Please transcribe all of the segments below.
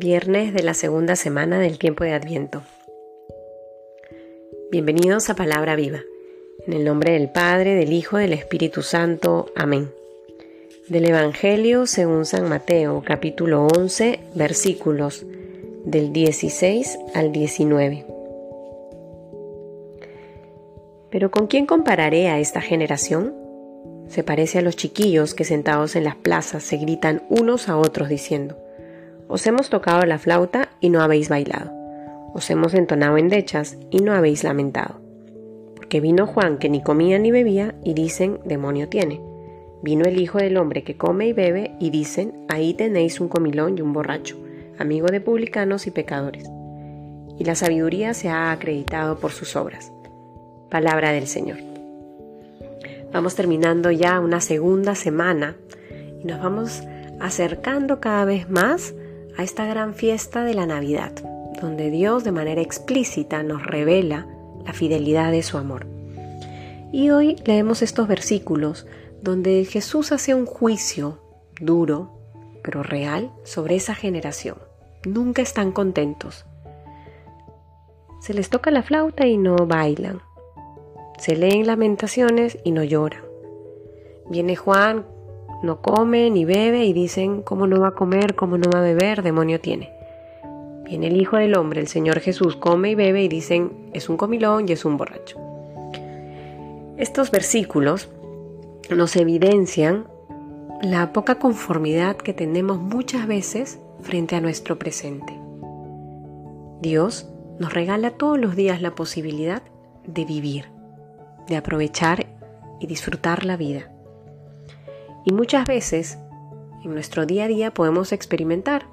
Viernes de la segunda semana del tiempo de Adviento. Bienvenidos a Palabra Viva. En el nombre del Padre, del Hijo, del Espíritu Santo. Amén. Del Evangelio según San Mateo, capítulo 11, versículos del 16 al 19. Pero ¿con quién compararé a esta generación? Se parece a los chiquillos que sentados en las plazas se gritan unos a otros diciendo, os hemos tocado la flauta y no habéis bailado, os hemos entonado endechas y no habéis lamentado. Porque vino Juan que ni comía ni bebía y dicen, demonio tiene. Vino el Hijo del Hombre que come y bebe y dicen, ahí tenéis un comilón y un borracho, amigo de publicanos y pecadores. Y la sabiduría se ha acreditado por sus obras. Palabra del Señor. Vamos terminando ya una segunda semana y nos vamos acercando cada vez más a esta gran fiesta de la Navidad, donde Dios de manera explícita nos revela la fidelidad de su amor. Y hoy leemos estos versículos donde Jesús hace un juicio duro, pero real, sobre esa generación. Nunca están contentos. Se les toca la flauta y no bailan. Se leen lamentaciones y no lloran. Viene Juan, no come ni bebe y dicen, ¿cómo no va a comer? ¿Cómo no va a beber? Demonio tiene. Viene el Hijo del Hombre, el Señor Jesús, come y bebe y dicen, es un comilón y es un borracho. Estos versículos nos evidencian la poca conformidad que tenemos muchas veces frente a nuestro presente. Dios nos regala todos los días la posibilidad de vivir de aprovechar y disfrutar la vida. Y muchas veces en nuestro día a día podemos experimentar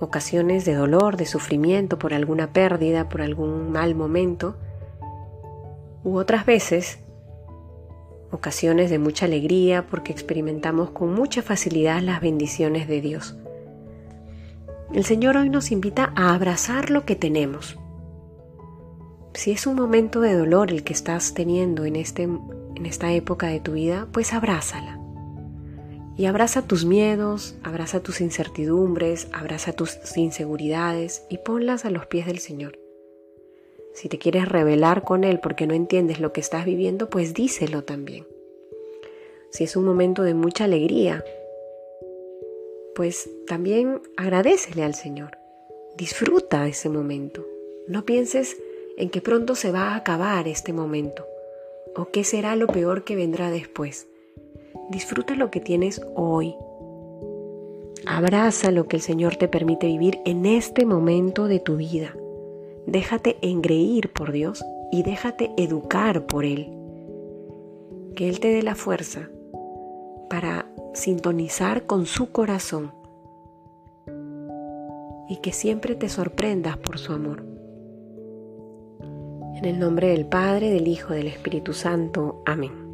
ocasiones de dolor, de sufrimiento por alguna pérdida, por algún mal momento, u otras veces ocasiones de mucha alegría porque experimentamos con mucha facilidad las bendiciones de Dios. El Señor hoy nos invita a abrazar lo que tenemos, si es un momento de dolor el que estás teniendo en, este, en esta época de tu vida, pues abrázala. Y abraza tus miedos, abraza tus incertidumbres, abraza tus inseguridades y ponlas a los pies del Señor. Si te quieres rebelar con Él porque no entiendes lo que estás viviendo, pues díselo también. Si es un momento de mucha alegría, pues también agradecele al Señor. Disfruta ese momento. No pienses en que pronto se va a acabar este momento o qué será lo peor que vendrá después. Disfruta lo que tienes hoy. Abraza lo que el Señor te permite vivir en este momento de tu vida. Déjate engreír por Dios y déjate educar por Él. Que Él te dé la fuerza para sintonizar con su corazón y que siempre te sorprendas por su amor. En el nombre del Padre, del Hijo, del Espíritu Santo. Amén.